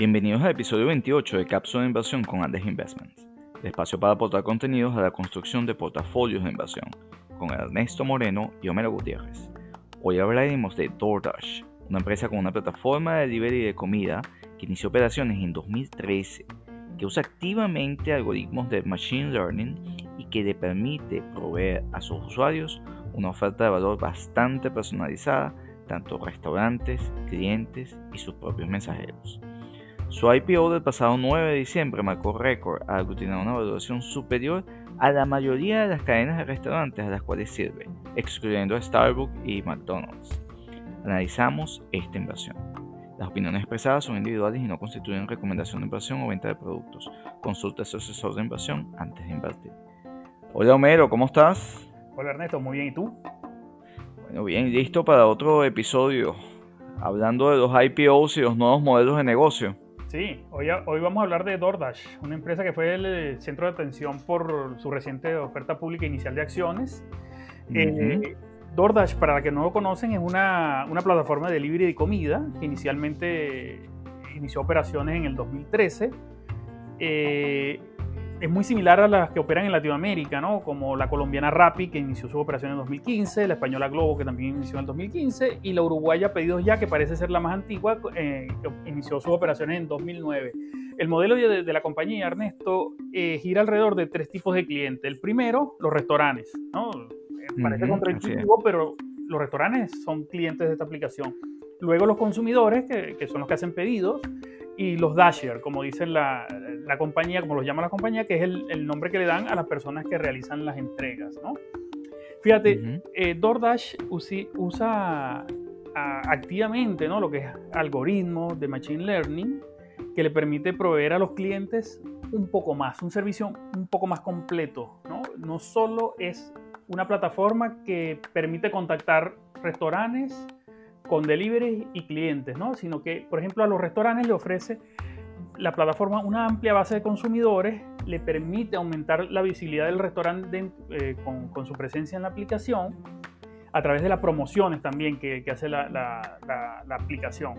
Bienvenidos al episodio 28 de Cápsula de Inversión con Andes Investments, el espacio para aportar contenidos a la construcción de portafolios de inversión, con Ernesto Moreno y Homero Gutiérrez. Hoy hablaremos de DoorDash, una empresa con una plataforma de delivery de comida que inició operaciones en 2013, que usa activamente algoritmos de Machine Learning y que le permite proveer a sus usuarios una oferta de valor bastante personalizada, tanto restaurantes, clientes y sus propios mensajeros. Su IPO del pasado 9 de diciembre marcó récord al aglutinar una valoración superior a la mayoría de las cadenas de restaurantes a las cuales sirve, excluyendo a Starbucks y McDonald's. Analizamos esta inversión. Las opiniones expresadas son individuales y no constituyen recomendación de inversión o venta de productos. Consulta a su asesor de inversión antes de invertir. Hola Homero, ¿cómo estás? Hola Ernesto, muy bien, ¿y tú? Bueno, bien, listo para otro episodio, hablando de los IPOs y los nuevos modelos de negocio. Sí, hoy, hoy vamos a hablar de DoorDash, una empresa que fue el eh, centro de atención por su reciente oferta pública inicial de acciones. Eh, DoorDash, para los que no lo conocen, es una, una, plataforma de delivery de comida que inicialmente inició operaciones en el 2013. Eh, es muy similar a las que operan en Latinoamérica, ¿no? como la colombiana Rappi, que inició su operación en 2015, la española Globo, que también inició en el 2015, y la uruguaya Pedidos Ya, que parece ser la más antigua, eh, que inició sus operaciones en 2009. El modelo de, de la compañía, Ernesto, eh, gira alrededor de tres tipos de clientes. El primero, los restaurantes. ¿no? Eh, parece contraintuitivo, pero los restaurantes son clientes de esta aplicación. Luego los consumidores, que, que son los que hacen pedidos, y los Dasher, como dicen la, la, compañía, como los llama la compañía, que es el, el, nombre que le dan a las personas que realizan las entregas, ¿no? Fíjate, eh, DoorDash usa activamente ¿no? lo que es algoritmos de Machine Learning que le permite proveer a los clientes un poco más, un servicio un poco más completo. No, no solo es una plataforma que permite contactar restaurantes, con delivery y clientes, ¿no? sino que, por ejemplo, a los restaurantes le ofrece la plataforma una amplia base de consumidores, le permite aumentar la visibilidad del restaurante eh, con, con, su presencia en la aplicación, a través de las promociones también que, que hace la, la, la, la, aplicación.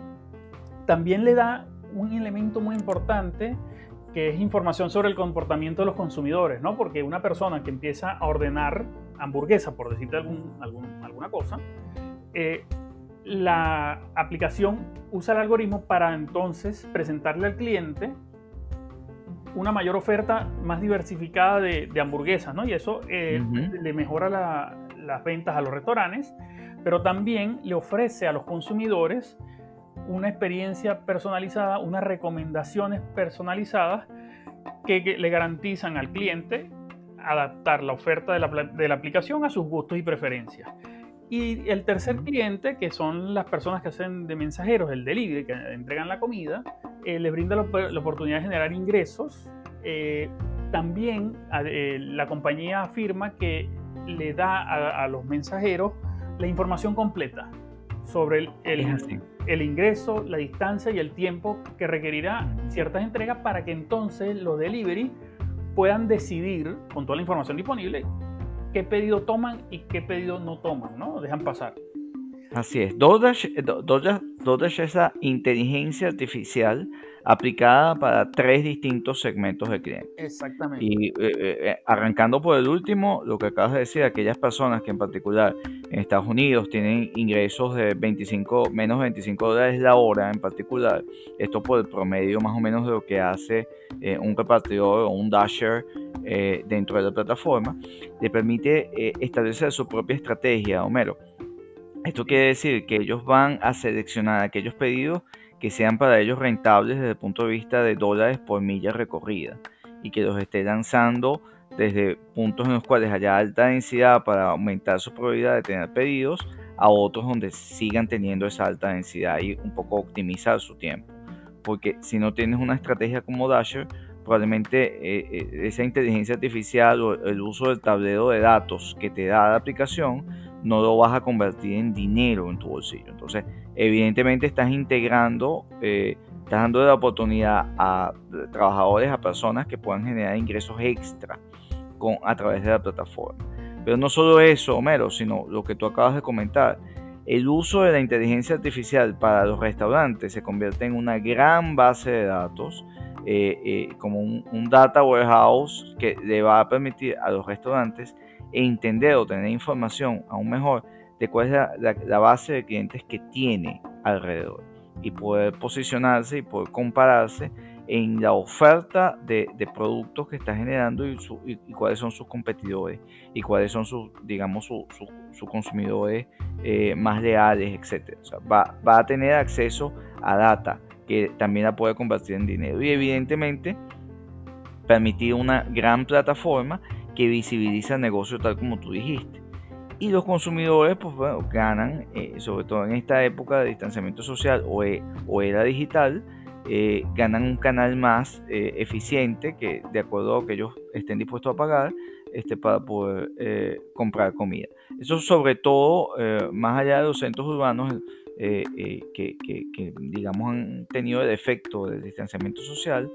También le da un elemento muy importante que es información sobre el comportamiento de los consumidores, ¿no? Porque una persona que empieza a ordenar hamburguesa, por decirte algún, algún, alguna cosa, eh, la aplicación usa el algoritmo para entonces presentarle al cliente una mayor oferta más diversificada de, de hamburguesas, ¿no? Y eso eh, uh -huh. le mejora la, las ventas a los restaurantes, pero también le ofrece a los consumidores una experiencia personalizada, unas recomendaciones personalizadas que, que le garantizan al cliente adaptar la oferta de la, de la aplicación a sus gustos y preferencias. Y el tercer cliente, que son las personas que hacen de mensajeros, el delivery, que entregan la comida, eh, les brinda la, la, oportunidad de generar ingresos. Eh, también eh, la compañía afirma que le da a, a, los mensajeros la información completa sobre el, el, el, ingreso, la distancia y el tiempo que requerirá ciertas entregas para que entonces los delivery puedan decidir, con toda la información disponible, qué pedido toman y qué pedido no toman, ¿no? Dejan pasar. Así es. DoorDash, DoorDash, DoorDash es esa inteligencia artificial aplicada para tres distintos segmentos de clientes. Exactamente. Y eh, eh, arrancando por el último, lo que acabas de decir, aquellas personas que en particular en Estados Unidos tienen ingresos de 25, menos de 25 dólares la hora en particular, esto por el promedio más o menos de lo que hace eh, un repartidor o un dasher eh, dentro de la plataforma, le permite eh, establecer su propia estrategia, Homero. Esto quiere decir que ellos van a seleccionar aquellos pedidos que sean para ellos rentables desde el punto de vista de dólares por milla recorrida y que los esté lanzando desde puntos en los cuales haya alta densidad para aumentar su probabilidad de tener pedidos a otros donde sigan teniendo esa alta densidad y un poco optimizar su tiempo. Porque si no tienes una estrategia como Dasher, probablemente eh, eh, esa inteligencia artificial o el uso del tablero de datos que te da la aplicación no lo vas a convertir en dinero en tu bolsillo. Entonces, evidentemente estás integrando, eh, estás dando la oportunidad a trabajadores, a personas que puedan generar ingresos extra a través de la plataforma. Pero no solo eso, Homero, sino lo que tú acabas de comentar, el uso de la inteligencia artificial para los restaurantes se convierte en una gran base de datos, eh, eh, como un, data warehouse que le va a permitir a los restaurantes entender o tener información aún mejor de cuál es la base de clientes que tiene alrededor y poder posicionarse y poder compararse en la oferta de, productos que está generando y, cuáles son sus competidores y cuáles son sus, digamos, sus consumidores eh, más leales, etc. va, va, a tener acceso a data que también la puede convertir en dinero y evidentemente permitir una gran plataforma que visibiliza el negocio tal como tú dijiste. Y los consumidores pues bueno, ganan, eh, sobre todo en esta época de distanciamiento social o, e, era digital, eh, ganan un canal más eh, eficiente que de acuerdo a que ellos estén dispuestos a pagar este, para poder comprar comida. Eso sobre todo más allá de los centros urbanos que, que, digamos han tenido el efecto del distanciamiento social,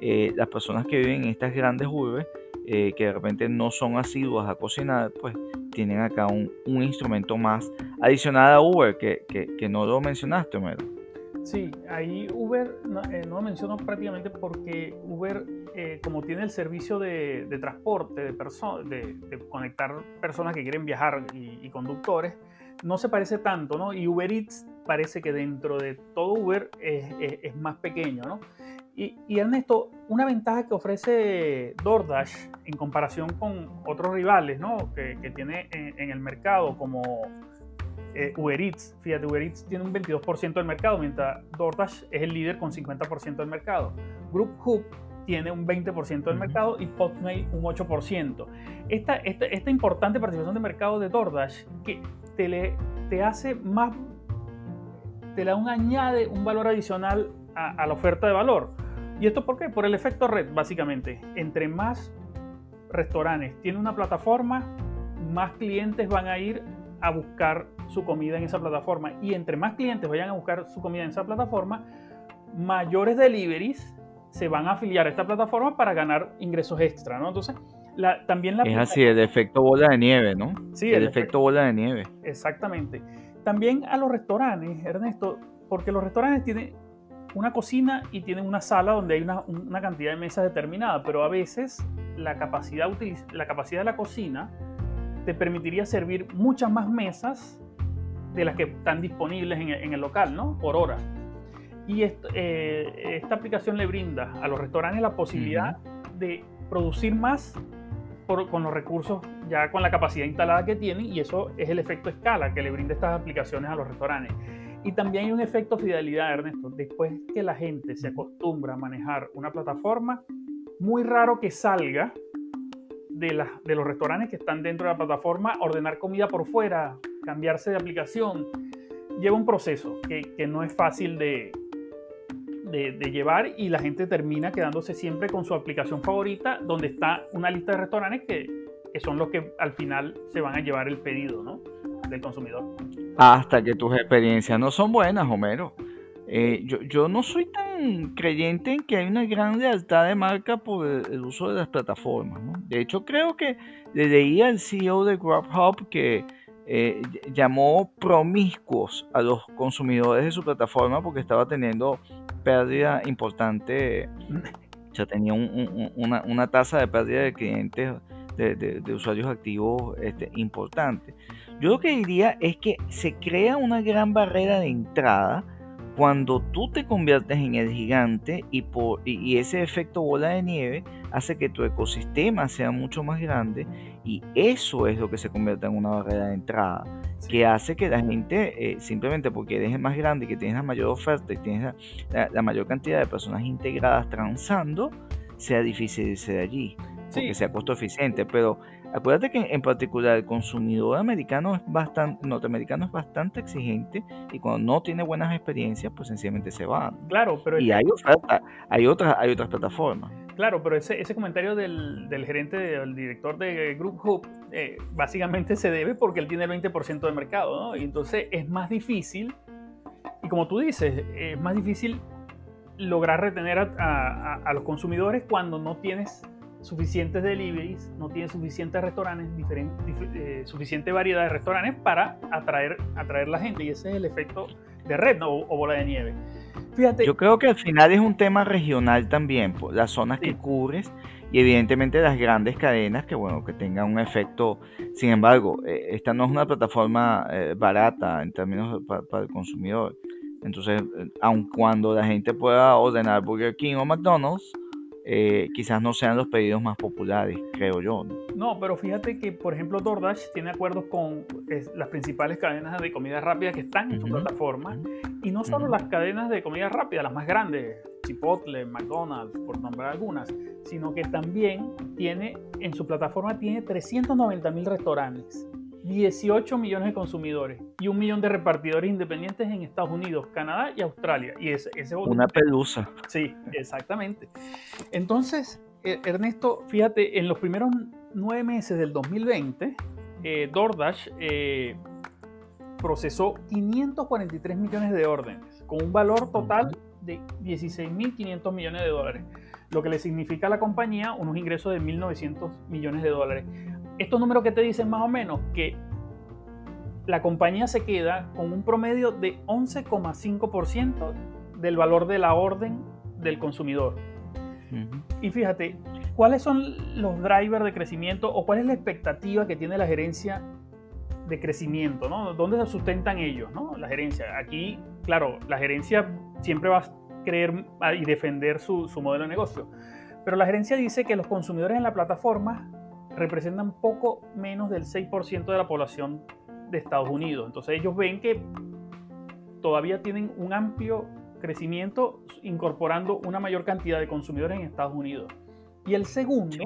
las personas que viven en estas grandes urbes que de repente no son asiduas a cocinar, pues tienen acá un, instrumento más adicional a Uber que, que no lo mencionaste, Homero. Sí, ahí Uber no, eh, lo menciono prácticamente porque Uber, eh, como tiene el servicio de, transporte, de, de, de, conectar personas que quieren viajar y, conductores, no se parece tanto, ¿no? Y Uber Eats parece que dentro de todo Uber es, más pequeño, ¿no? Y, Ernesto, una ventaja que ofrece DoorDash en comparación con otros rivales, ¿no? Que, tiene en el mercado como eh, Uber Eats. Fíjate, Uber Eats tiene un 22% del mercado, mientras DoorDash es el líder con 50% del mercado. Group Hub tiene un 20% del mercado y Postmates un 8%. Esta, esta, esta, importante participación de mercado de DoorDash que te, le, te hace más, te da un añade un valor adicional a, a la oferta de valor. ¿Y esto por qué? Por el efecto red, básicamente. Entre más restaurantes tiene una plataforma, más clientes van a ir a buscar su comida en esa plataforma. Y entre más clientes vayan a buscar su comida en esa plataforma, mayores deliveries se van a afiliar a esta plataforma para ganar ingresos extra, ¿no? Entonces, la, también la... Es así, el efecto bola de nieve, ¿no? Sí, el, efecto, bola de nieve. Exactamente. También a los restaurantes, Ernesto, porque los restaurantes tienen una cocina y tienen una sala donde hay una, una cantidad de mesas determinada, pero a veces la capacidad, la capacidad de la cocina te permitiría servir muchas más mesas de las que están disponibles en, el local, ¿no? Por hora. Y eh, esta aplicación le brinda a los restaurantes la posibilidad de producir más con los recursos ya con la capacidad instalada que tienen y eso es el efecto escala que le brinda estas aplicaciones a los restaurantes. Y también hay un efecto fidelidad, Ernesto. Después que la gente se acostumbra a manejar una plataforma, muy raro que salga de, de los restaurantes que están dentro de la plataforma, ordenar comida por fuera, cambiarse de aplicación, lleva un proceso que, no es fácil de, de, llevar y la gente termina quedándose siempre con su aplicación favorita, donde está una lista de restaurantes que, que son los que al final se van a llevar el pedido ¿no? del consumidor. Hasta que tus experiencias no son buenas, Homero. Eh, yo, no soy tan creyente en que hay una gran lealtad de marca por el, uso de las plataformas. De hecho, creo que le leía al CEO de Grubhub que eh, llamó promiscuos a los consumidores de su plataforma porque estaba teniendo pérdida importante. Ya tenía una, tasa de pérdida de clientes, de, usuarios activos este, importante. Yo lo que diría es que se crea una gran barrera de entrada cuando tú te conviertes en el gigante y, por, y, ese efecto bola de nieve hace que tu ecosistema sea mucho más grande y eso es lo que se convierte en una barrera de entrada que hace que la gente eh, simplemente porque eres más grande y que tienes la mayor oferta y tienes la, mayor cantidad de personas integradas transando sea difícil irse de allí porque sea costo eficiente pero Acuérdate que en particular el consumidor americano es bastante, norteamericano es bastante exigente y cuando no tiene buenas experiencias, pues sencillamente se va. Claro, pero... Y hay, oferta, hay, otras, hay otras plataformas. Claro, pero ese, ese comentario del, del gerente, del director de Group Hub, eh, básicamente se debe porque él tiene el 20% del mercado, ¿no? Y entonces es más difícil, y como tú dices, es más difícil lograr retener a, a los consumidores cuando no tienes suficientes deliveries, no tiene suficientes restaurantes, eh, suficiente variedad de restaurantes para atraer, atraer la gente. Y ese es el efecto de red o, bola de nieve. Fíjate. Yo creo que al final es un tema regional también, las zonas que cubres y evidentemente las grandes cadenas que bueno que tengan un efecto sin embargo eh, esta no es una plataforma eh, barata en términos para, el consumidor entonces aun cuando la gente pueda ordenar Burger King o McDonald's eh, quizás no sean los pedidos más populares, creo yo. ¿no? pero fíjate que, por ejemplo, DoorDash tiene acuerdos con las principales cadenas de comida rápida que están en su plataforma. Y no solo las cadenas de comida rápida, las más grandes, Chipotle, McDonald's, por nombrar algunas, sino que también tiene, en su plataforma tiene 390 mil restaurantes. 18 millones de consumidores y un millón de repartidores independientes en Estados Unidos, Canadá y Australia. Y ese, ese Una pelusa. Sí, exactamente. Entonces, eh, Ernesto, fíjate, en los primeros nueve meses del 2020, eh, DoorDash eh, procesó 543 millones de órdenes, con un valor total de 16.500 millones de dólares, lo que le significa a la compañía unos ingresos de 1.900 millones de dólares estos números que te dicen más o menos que la compañía se queda con un promedio de 11,5% del valor de la orden del consumidor. Y fíjate, ¿cuáles son los drivers de crecimiento o cuál es la expectativa que tiene la gerencia de crecimiento? ¿no? ¿Dónde se sustentan ellos? ¿no? La gerencia. Aquí, claro, la gerencia siempre va a creer y defender su, su modelo de negocio. Pero la gerencia dice que los consumidores en la plataforma representan poco menos del 6% de la población de Estados Unidos. Entonces ellos ven que todavía tienen un amplio crecimiento incorporando una mayor cantidad de consumidores en Estados Unidos. Y el segundo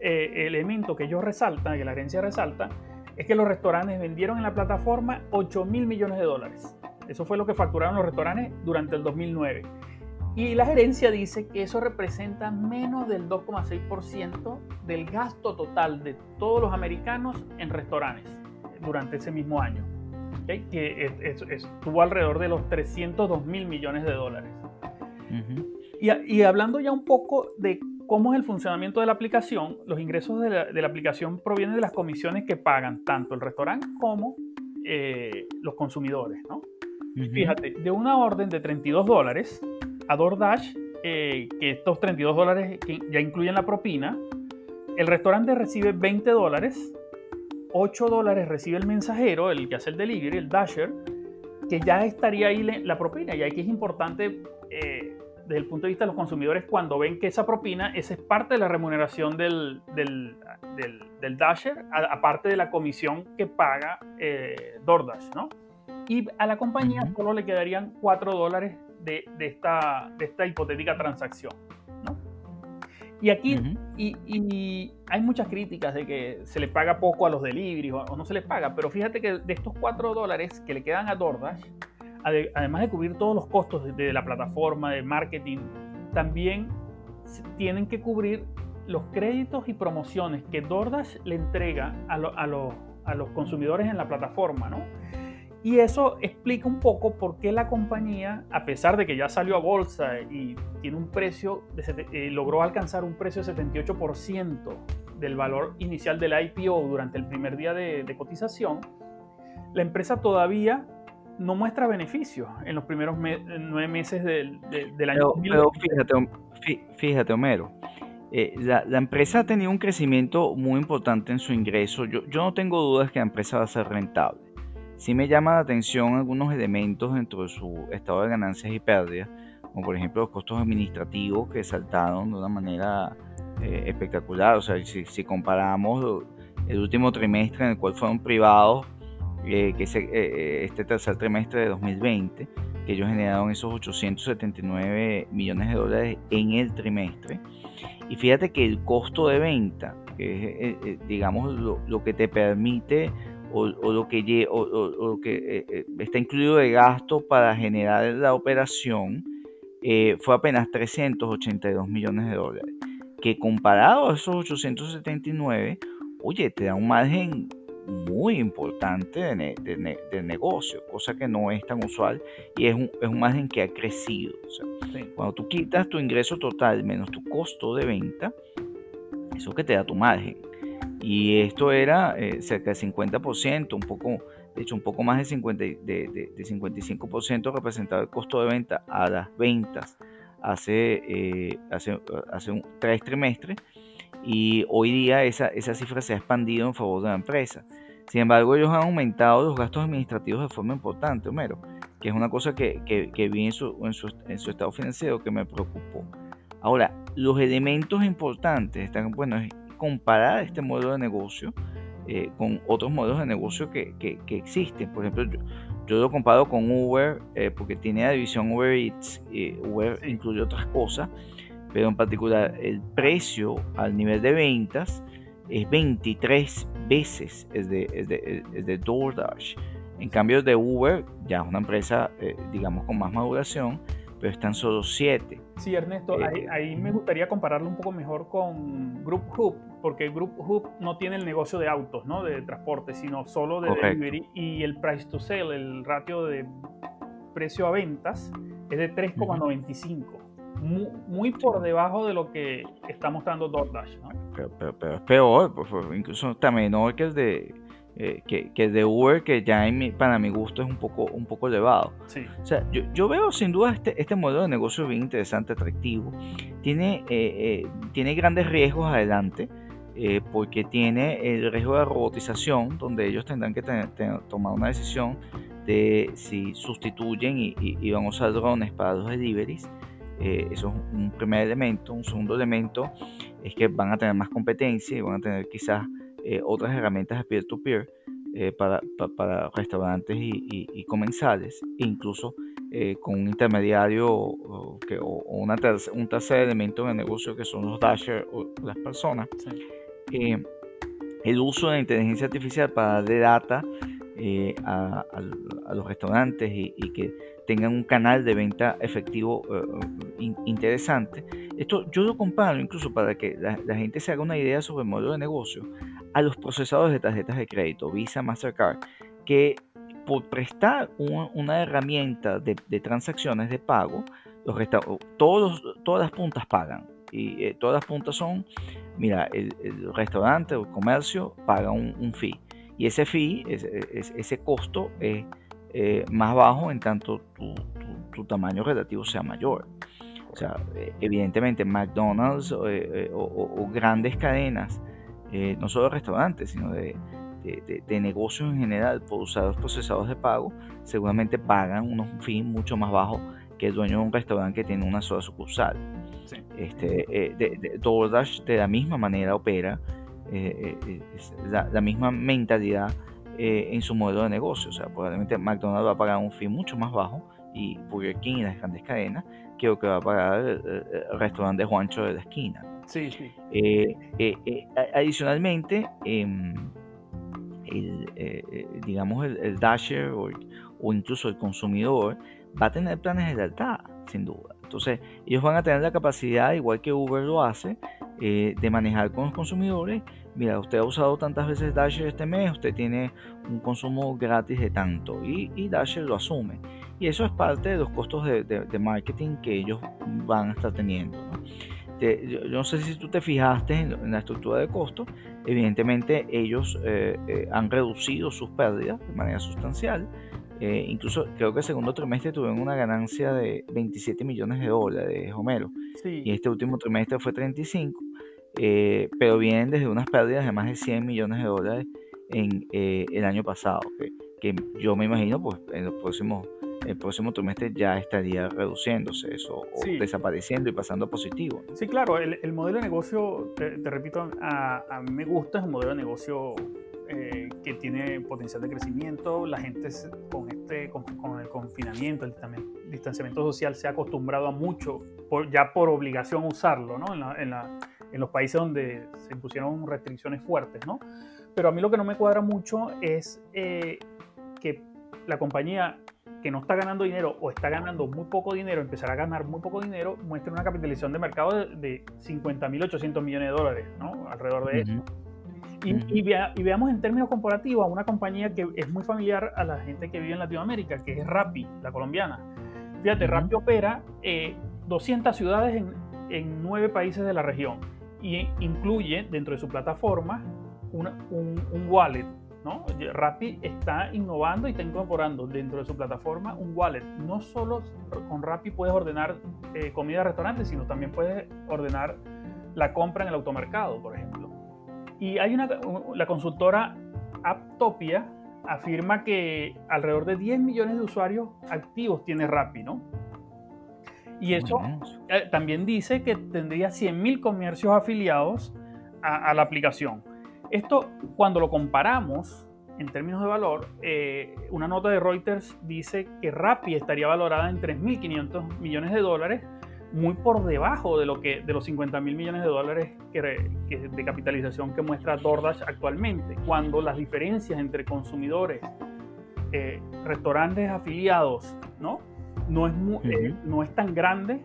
eh, elemento que ellos resaltan, que la agencia resalta, es que los restaurantes vendieron en la plataforma 8 mil millones de dólares. Eso fue lo que facturaron los restaurantes durante el 2009. Y la gerencia dice que eso representa menos del 2,6% del gasto total de todos los americanos en restaurantes durante ese mismo año, que estuvo alrededor de los 302 mil millones de dólares. y, hablando ya un poco de cómo es el funcionamiento de la aplicación, los ingresos de la, aplicación provienen de las comisiones que pagan tanto el restaurante como eh, los consumidores. ¿no? Fíjate, de una orden de 32 dólares, a DoorDash eh, que estos 32 dólares ya incluyen la propina. El restaurante recibe 20 dólares, 8 dólares recibe el mensajero, el que hace el delivery, el dasher, que ya estaría ahí la propina. Y aquí es importante, eh, desde el punto de vista de los consumidores, cuando ven que esa propina, esa es parte de la remuneración del, del, del, dasher, aparte de la comisión que paga eh, DoorDash, ¿no? Y a la compañía solo le quedarían 4 dólares de, esta, de esta hipotética transacción. ¿no? Y aquí y, hay muchas críticas de que se le paga poco a los deliveries o, no se les paga, pero fíjate que de estos 4 dólares que le quedan a DoorDash, además de cubrir todos los costos de, la plataforma, de marketing, también tienen que cubrir los créditos y promociones que DoorDash le entrega a, a, a los consumidores en la plataforma, ¿no? Y eso explica un poco por qué la compañía, a pesar de que ya salió a bolsa y tiene un precio, de, eh, logró alcanzar un precio de 78% del valor inicial del IPO durante el primer día de, cotización, la empresa todavía no muestra beneficios en los primeros nueve meses del, año. Pero, fíjate, fíjate, Homero, eh, la, empresa ha tenido un crecimiento muy importante en su ingreso. Yo, yo no tengo dudas que la empresa va a ser rentable sí me llama la atención algunos elementos dentro de su estado de ganancias y pérdidas, como por ejemplo los costos administrativos que saltaron de una manera eh, espectacular. O sea, si, comparamos el último trimestre en el cual fueron privados, eh, que es eh, este tercer trimestre de 2020, que ellos generaron esos 879 millones de dólares en el trimestre. Y fíjate que el costo de venta, que es, digamos, lo que te permite o, lo que, o, que eh, eh, está incluido de gasto para generar la operación eh, fue apenas 382 millones de dólares, que comparado a esos 879, oye, te da un margen muy importante de, negocio, cosa que no es tan usual y es un, es un margen que ha crecido. Cuando tú quitas tu ingreso total menos tu costo de venta, eso que te da tu margen. Y esto era eh, cerca del 50%, un poco, de hecho un poco más de, 50, de, de, de 55% representaba el costo de venta a las ventas hace, eh, hace, hace un, tres trimestres y hoy día esa, esa cifra se ha expandido en favor de la empresa. Sin embargo, ellos han aumentado los gastos administrativos de forma importante, Homero, que es una cosa que, que, vi en su, en, su, en su, estado financiero que me preocupó. Ahora, los elementos importantes están, bueno, comparar este modelo de negocio eh, con otros modelos de negocio que, que, que existen. Por ejemplo, yo, yo, lo comparo con Uber eh, porque tiene la división Uber Eats, y Uber incluye otras cosas, pero en particular el precio al nivel de ventas es 23 veces el de, el de, el de DoorDash. En cambio de Uber, ya es una empresa, eh, digamos, con más maduración, pero están solo 7. Sí, Ernesto, ahí, eh, ahí, me gustaría compararlo un poco mejor con Group Hub, porque Group Hub no tiene el negocio de autos, ¿no? De transporte, sino solo de delivery. Y el price to sell, el ratio de precio a ventas, es de 3,95 muy, por debajo de lo que está mostrando DoorDash. ¿no? Pero, pero, es peor, pues, incluso está menor que el de eh, que, que, de Uber, que ya para mi gusto es un poco, un poco elevado. Sí. O sea, yo, yo, veo sin duda este, este modelo de negocio bien interesante, atractivo. Tiene, eh, eh, tiene grandes riesgos adelante. porque tiene el riesgo de robotización, donde ellos tendrán que tener, tomar una decisión de si sustituyen y, y, van a usar drones para los deliveries eh, eso es un primer elemento. Un segundo elemento es que van a tener más competencia y van a tener quizás eh, otras herramientas de peer-to-peer eh, para, restaurantes y, comensales, e incluso con un intermediario o, que, o una un tercer elemento de negocio que son los dashers o las personas. el uso de la inteligencia artificial para darle data a, los restaurantes y, y que tengan un canal de venta efectivo eh, interesante. Esto yo lo comparo incluso para que la, gente se haga una idea sobre el modelo de negocio a los procesadores de tarjetas de crédito, Visa, Mastercard, que por prestar una herramienta de, transacciones de pago, los todos, todas las puntas pagan. Y eh, todas las puntas son, mira, el, restaurante o el comercio paga un, fee. Y ese fee, ese costo es eh, más bajo en tanto tu, tamaño relativo sea mayor. O sea, eh, evidentemente McDonald's eh, o, grandes cadenas, no solo de restaurantes, sino de, negocios en general por usar los procesados de pago, seguramente pagan unos fees mucho más bajos que el dueño de un restaurante que tiene una sola sucursal. Este, de, DoorDash de la misma manera opera, la misma mentalidad eh, en su modelo de negocio. O sea, probablemente McDonald's va a pagar un fee mucho más bajo y Burger King y las grandes cadenas que lo que va a pagar el, restaurante de Juancho de la esquina. Sí, sí. Eh, eh, adicionalmente, em, el, digamos, el, Dasher o, incluso el consumidor va a tener planes de lealtad, sin duda. Entonces, ellos van a tener la capacidad, igual que Uber lo hace, de manejar con los consumidores mira, usted ha usado tantas veces Dasher este mes, usted tiene un consumo gratis de tanto y Dasher lo asume. Y eso es parte de los costos de, marketing que ellos van a estar teniendo. Yo, no sé si tú te fijaste en, la estructura de costos, evidentemente ellos eh, eh, han reducido sus pérdidas de manera sustancial. Eh, incluso creo que el segundo trimestre tuvieron una ganancia de 27 millones de dólares, Homero. Y este último trimestre fue 35. Eh, pero vienen desde unas pérdidas de más de 100 millones de dólares en el año pasado, que, yo me imagino pues en los próximos el próximo trimestre ya estaría reduciéndose eso o desapareciendo y pasando a positivo. Sí, claro, el, modelo de negocio, te, repito, a, mí me gusta, es un modelo de negocio eh, que tiene potencial de crecimiento, la gente con, este, con, el confinamiento, el distanciamiento social se ha acostumbrado a mucho, ya por obligación usarlo, ¿no? en la en los países donde se impusieron restricciones fuertes, ¿no? Pero a mí lo que no me cuadra mucho es eh, que la compañía que no está ganando dinero o está ganando muy poco dinero, empezará a ganar muy poco dinero, muestre una capitalización de mercado de, 50 mil 800 millones de dólares, ¿no? Alrededor de eso. Y, veamos en términos comparativos a una compañía que es muy familiar a la gente que vive en Latinoamérica, que es Rappi, la colombiana. Fíjate, Rappi opera 200 eh, ciudades en, en 9 países de la región y incluye dentro de su plataforma un, un, wallet. ¿No? Rappi está innovando y está incorporando dentro de su plataforma un wallet. No solo con Rappi puedes ordenar eh, comida a restaurantes, sino también puedes ordenar la compra en el automercado, por ejemplo. Y hay una, la consultora Aptopia afirma que alrededor de 10 millones de usuarios activos tiene Rappi, ¿no? Y eso eh, también dice que tendría 100.000 comercios afiliados a, la aplicación. Esto, cuando lo comparamos en términos de valor, eh, una nota de Reuters dice que Rappi estaría valorada en 3.500 millones de dólares muy por debajo de, lo que, de los 50 mil millones de dólares que, de capitalización que muestra DoorDash actualmente, cuando las diferencias entre consumidores, eh, restaurantes afiliados, ¿no? No es, eh, no es tan grande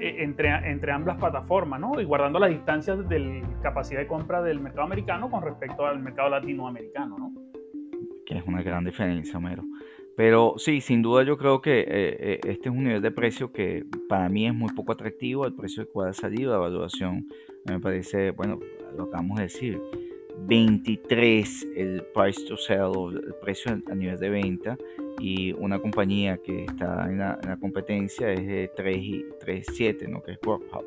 entre, entre ambas plataformas, ¿no? Y guardando las distancias de la capacidad de compra del mercado americano con respecto al mercado latinoamericano, ¿no? Que es una gran diferencia. Pero sí, sin duda yo creo que eh, eh, este es un nivel de precio que para mí es muy poco atractivo, el precio de cual ha salido, la evaluación me parece, bueno, lo acabamos de decir, 23 el price to sell, el precio a nivel de venta, y una compañía que está en la, competencia es de 3 y 3.7, ¿no? que es Grubhub,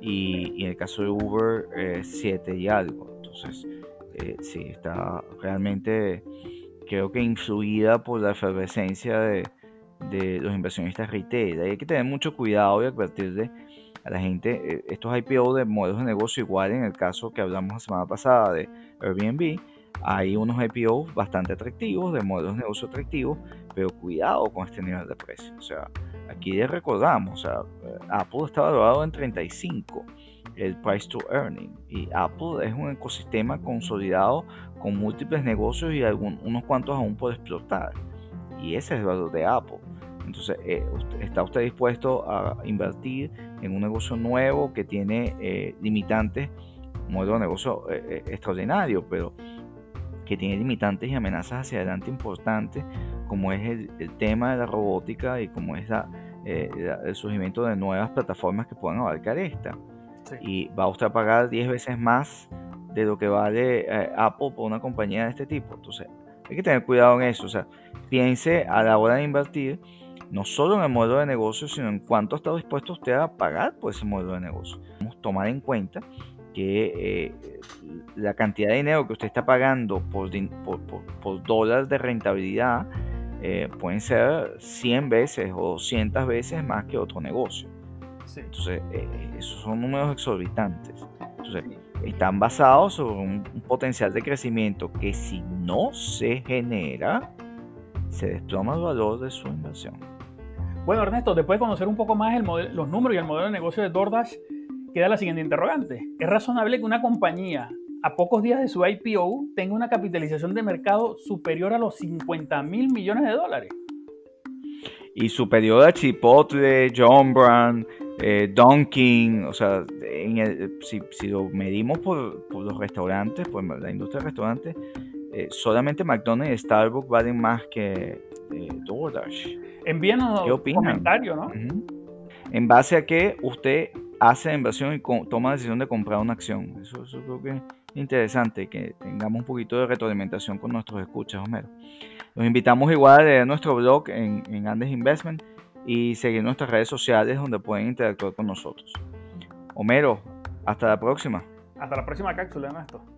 y, en el caso de Uber, 7 y algo. Entonces, eh, sí, está realmente creo que influida por la efervescencia de, los inversionistas retail. hay que tener mucho cuidado y advertirle a la gente eh, estos IPO de modelos de negocio igual en el caso que hablamos la semana pasada de Airbnb. Hay unos IPO bastante atractivos, de modelos de negocio atractivos, pero cuidado con este nivel de precio. O sea, aquí les recordamos, o sea, eh, Apple está valorado en 35 el price to earning. Y Apple es un ecosistema consolidado con múltiples negocios y unos cuantos aún por explotar. Y ese es el valor de Apple. Entonces, eh, ¿está usted dispuesto a invertir en un negocio nuevo que tiene eh, limitantes, un modelo de negocio eh, extraordinario, pero que tiene limitantes y amenazas hacia adelante importantes, como es el, tema de la robótica y como es el surgimiento de nuevas plataformas que puedan abarcar esta? Y va usted a pagar 10 veces más de lo que vale eh, Apple por una compañía de este tipo. Entonces, hay que tener cuidado en eso. O sea, piense a la hora de invertir no solo en el modelo de negocio, sino en cuánto está dispuesto usted a pagar por ese modelo de negocio. Vamos a tomar en cuenta que eh, la cantidad de dinero que usted está pagando por, por, dólares de rentabilidad eh, pueden ser 100 veces o 200 veces más que otro negocio. Entonces, esos son números exorbitantes. Entonces, están basados sobre un, potencial de crecimiento que si no se genera, se desploma el valor de su inversión. Bueno, Ernesto, después de conocer un poco más el los números y el modelo de negocio de DoorDash, queda la siguiente interrogante. ¿Es razonable que una compañía a pocos días de su IPO tenga una capitalización de mercado superior a los 50 mil millones de dólares? Y superior a Chipotle, John Brand, eh, Dunkin', o sea, si, lo medimos por, los restaurantes, por la industria de restaurantes, eh, solamente McDonald's y Starbucks valen más que eh, DoorDash. Envíanos un comentario, ¿no? En base a que usted hace inversión y toma la decisión de comprar una acción. Eso, creo que es interesante, que tengamos un poquito de retroalimentación con nuestros escuchas, Homero. Los invitamos igual a leer nuestro blog en, en Andes Investment y seguir nuestras redes sociales donde pueden interactuar con nosotros. Homero, hasta la próxima. Hasta la próxima cápsula, Ernesto.